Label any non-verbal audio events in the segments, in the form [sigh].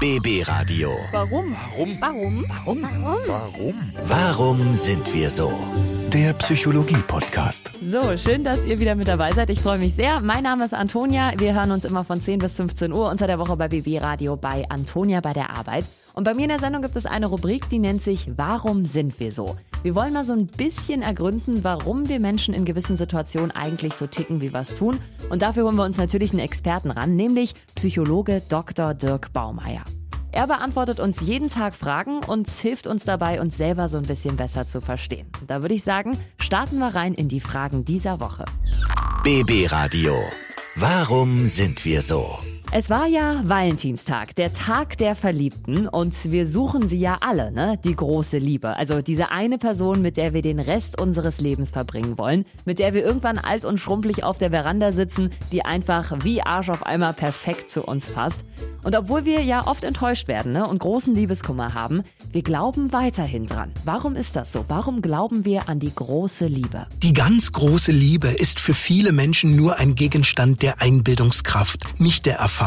BB Radio. Warum? Warum? Warum? Warum? Warum? Warum sind wir so? Der Psychologie-Podcast. So, schön, dass ihr wieder mit dabei seid. Ich freue mich sehr. Mein Name ist Antonia. Wir hören uns immer von 10 bis 15 Uhr unter der Woche bei BB Radio bei Antonia bei der Arbeit. Und bei mir in der Sendung gibt es eine Rubrik, die nennt sich Warum sind wir so? Wir wollen mal so ein bisschen ergründen, warum wir Menschen in gewissen Situationen eigentlich so ticken, wie wir es tun. Und dafür holen wir uns natürlich einen Experten ran, nämlich Psychologe Dr. Dirk Baumeier. Er beantwortet uns jeden Tag Fragen und hilft uns dabei, uns selber so ein bisschen besser zu verstehen. Da würde ich sagen, starten wir rein in die Fragen dieser Woche. BB Radio. Warum sind wir so? Es war ja Valentinstag, der Tag der Verliebten und wir suchen sie ja alle, ne? Die große Liebe. Also diese eine Person, mit der wir den Rest unseres Lebens verbringen wollen, mit der wir irgendwann alt und schrumpelig auf der Veranda sitzen, die einfach wie Arsch auf einmal perfekt zu uns passt. Und obwohl wir ja oft enttäuscht werden ne, und großen Liebeskummer haben, wir glauben weiterhin dran. Warum ist das so? Warum glauben wir an die große Liebe? Die ganz große Liebe ist für viele Menschen nur ein Gegenstand der Einbildungskraft, nicht der Erfahrung.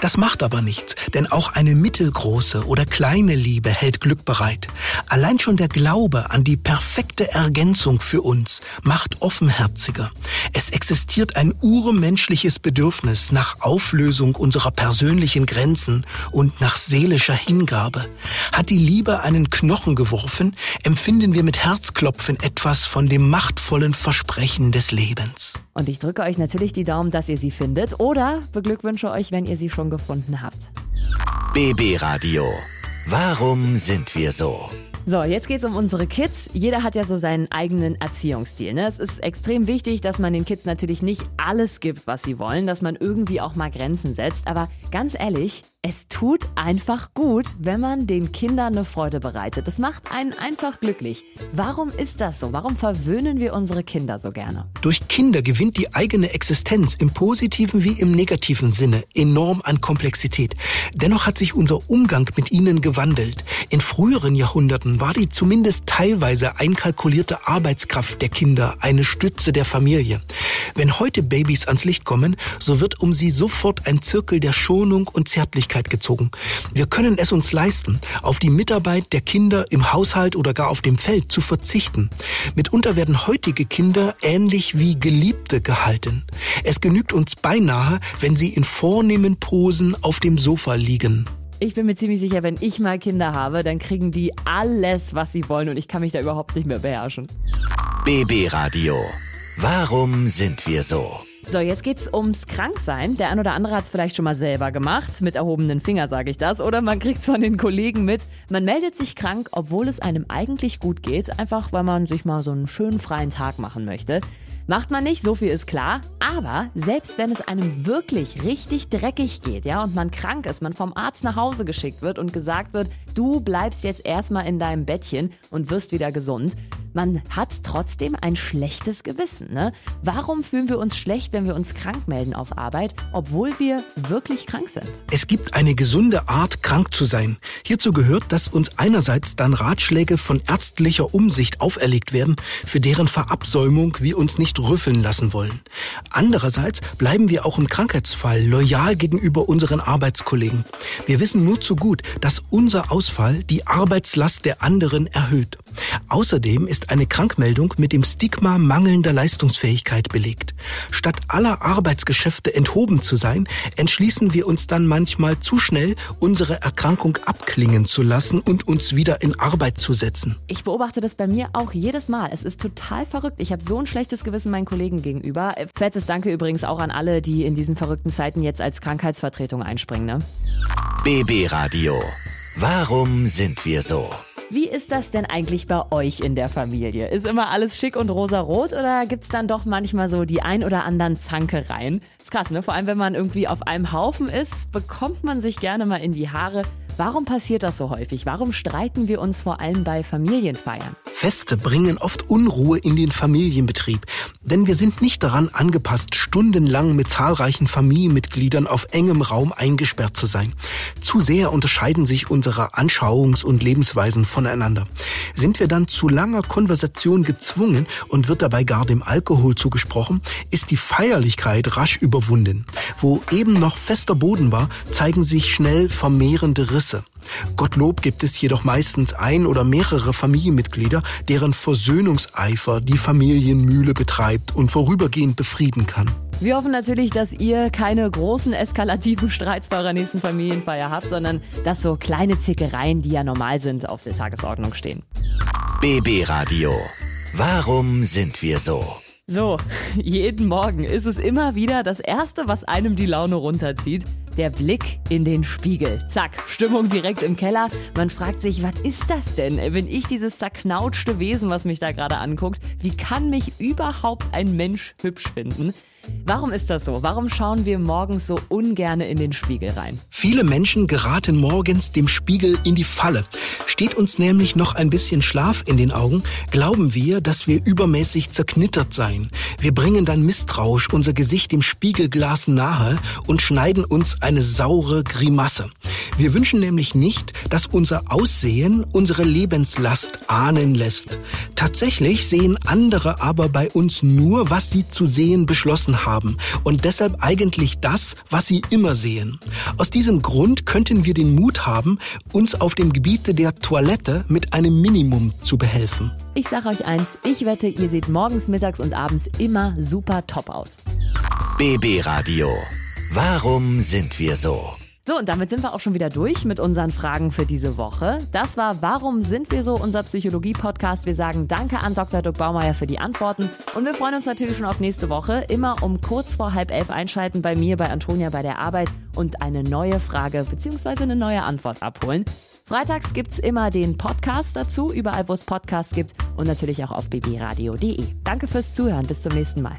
Das macht aber nichts, denn auch eine mittelgroße oder kleine Liebe hält Glück bereit. Allein schon der Glaube an die perfekte Ergänzung für uns macht offenherziger. Es existiert ein urmenschliches Bedürfnis nach Auflösung unserer persönlichen Grenzen und nach seelischer Hingabe. Hat die Liebe einen Knochen geworfen, empfinden wir mit Herzklopfen etwas von dem machtvollen Versprechen des Lebens. Und ich drücke euch natürlich die Daumen, dass ihr sie findet oder beglückwünsche euch, wenn ihr sie schon gefunden habt. BB Radio. Warum sind wir so? So, jetzt geht's um unsere Kids. Jeder hat ja so seinen eigenen Erziehungsstil. Ne? Es ist extrem wichtig, dass man den Kids natürlich nicht alles gibt, was sie wollen, dass man irgendwie auch mal Grenzen setzt. Aber ganz ehrlich, es tut einfach gut, wenn man den Kindern eine Freude bereitet. Das macht einen einfach glücklich. Warum ist das so? Warum verwöhnen wir unsere Kinder so gerne? Durch Kinder gewinnt die eigene Existenz im positiven wie im negativen Sinne enorm an Komplexität. Dennoch hat sich unser Umgang mit ihnen gewandelt. In früheren Jahrhunderten war die zumindest teilweise einkalkulierte Arbeitskraft der Kinder eine Stütze der Familie. Wenn heute Babys ans Licht kommen, so wird um sie sofort ein Zirkel der Schonung und Zärtlichkeit gezogen. Wir können es uns leisten, auf die Mitarbeit der Kinder im Haushalt oder gar auf dem Feld zu verzichten. Mitunter werden heutige Kinder ähnlich wie Geliebte gehalten. Es genügt uns beinahe, wenn sie in vornehmen Posen auf dem Sofa liegen. Ich bin mir ziemlich sicher, wenn ich mal Kinder habe, dann kriegen die alles, was sie wollen und ich kann mich da überhaupt nicht mehr beherrschen. BB Radio. Warum sind wir so? So, jetzt geht's ums Kranksein. Der ein oder andere hat's vielleicht schon mal selber gemacht. Mit erhobenen Finger sage ich das. Oder man kriegt's von den Kollegen mit. Man meldet sich krank, obwohl es einem eigentlich gut geht. Einfach, weil man sich mal so einen schönen freien Tag machen möchte. Macht man nicht, so viel ist klar. Aber selbst wenn es einem wirklich richtig dreckig geht, ja, und man krank ist, man vom Arzt nach Hause geschickt wird und gesagt wird, du bleibst jetzt erstmal in deinem Bettchen und wirst wieder gesund, man hat trotzdem ein schlechtes Gewissen. Ne? Warum fühlen wir uns schlecht, wenn wir uns krank melden auf Arbeit, obwohl wir wirklich krank sind? Es gibt eine gesunde Art, krank zu sein. Hierzu gehört, dass uns einerseits dann Ratschläge von ärztlicher Umsicht auferlegt werden, für deren Verabsäumung wir uns nicht rüffeln lassen wollen. Andererseits bleiben wir auch im Krankheitsfall loyal gegenüber unseren Arbeitskollegen. Wir wissen nur zu gut, dass unser Ausfall die Arbeitslast der anderen erhöht. Außerdem ist eine Krankmeldung mit dem Stigma mangelnder Leistungsfähigkeit belegt. Statt aller Arbeitsgeschäfte enthoben zu sein, entschließen wir uns dann manchmal zu schnell, unsere Erkrankung abklingen zu lassen und uns wieder in Arbeit zu setzen. Ich beobachte das bei mir auch jedes Mal. Es ist total verrückt. Ich habe so ein schlechtes Gewissen meinen Kollegen gegenüber. Fettes Danke übrigens auch an alle, die in diesen verrückten Zeiten jetzt als Krankheitsvertretung einspringen. Ne? BB Radio. Warum sind wir so? Wie ist das denn eigentlich bei euch in der Familie? Ist immer alles schick und rosarot oder gibt's dann doch manchmal so die ein oder anderen Zankereien? Ist krass, ne? Vor allem, wenn man irgendwie auf einem Haufen ist, bekommt man sich gerne mal in die Haare. Warum passiert das so häufig? Warum streiten wir uns vor allem bei Familienfeiern? Feste bringen oft Unruhe in den Familienbetrieb, denn wir sind nicht daran angepasst, stundenlang mit zahlreichen Familienmitgliedern auf engem Raum eingesperrt zu sein. Zu sehr unterscheiden sich unsere Anschauungs- und Lebensweisen voneinander. Sind wir dann zu langer Konversation gezwungen und wird dabei gar dem Alkohol zugesprochen, ist die Feierlichkeit rasch überwunden. Wo eben noch fester Boden war, zeigen sich schnell vermehrende Risse. Gottlob gibt es jedoch meistens ein oder mehrere Familienmitglieder, deren Versöhnungseifer die Familienmühle betreibt und vorübergehend befrieden kann. Wir hoffen natürlich, dass ihr keine großen eskalativen Streits bei eurer nächsten Familienfeier habt, sondern dass so kleine Zickereien, die ja normal sind, auf der Tagesordnung stehen. BB Radio. Warum sind wir so? So, [laughs] jeden Morgen ist es immer wieder das Erste, was einem die Laune runterzieht. Der Blick in den Spiegel. Zack, Stimmung direkt im Keller. Man fragt sich, was ist das denn? Bin ich dieses zerknautschte Wesen, was mich da gerade anguckt? Wie kann mich überhaupt ein Mensch hübsch finden? Warum ist das so? Warum schauen wir morgens so ungern in den Spiegel rein? Viele Menschen geraten morgens dem Spiegel in die Falle. Steht uns nämlich noch ein bisschen Schlaf in den Augen, glauben wir, dass wir übermäßig zerknittert seien. Wir bringen dann misstrauisch unser Gesicht dem Spiegelglas nahe und schneiden uns eine saure Grimasse. Wir wünschen nämlich nicht, dass unser Aussehen unsere Lebenslast ahnen lässt. Tatsächlich sehen andere aber bei uns nur, was sie zu sehen beschlossen haben und deshalb eigentlich das, was sie immer sehen. Aus diesem Grund könnten wir den Mut haben, uns auf dem Gebiete der Toilette mit einem Minimum zu behelfen. Ich sag euch eins, ich wette, ihr seht morgens, mittags und abends immer super top aus. BB Radio. Warum sind wir so? So, und damit sind wir auch schon wieder durch mit unseren Fragen für diese Woche. Das war Warum sind wir so? Unser Psychologie-Podcast. Wir sagen Danke an Dr. Dirk Baumeier für die Antworten. Und wir freuen uns natürlich schon auf nächste Woche. Immer um kurz vor halb elf einschalten bei mir, bei Antonia bei der Arbeit und eine neue Frage bzw. eine neue Antwort abholen. Freitags gibt's immer den Podcast dazu, überall wo es Podcasts gibt und natürlich auch auf bbradio.de. Danke fürs Zuhören. Bis zum nächsten Mal.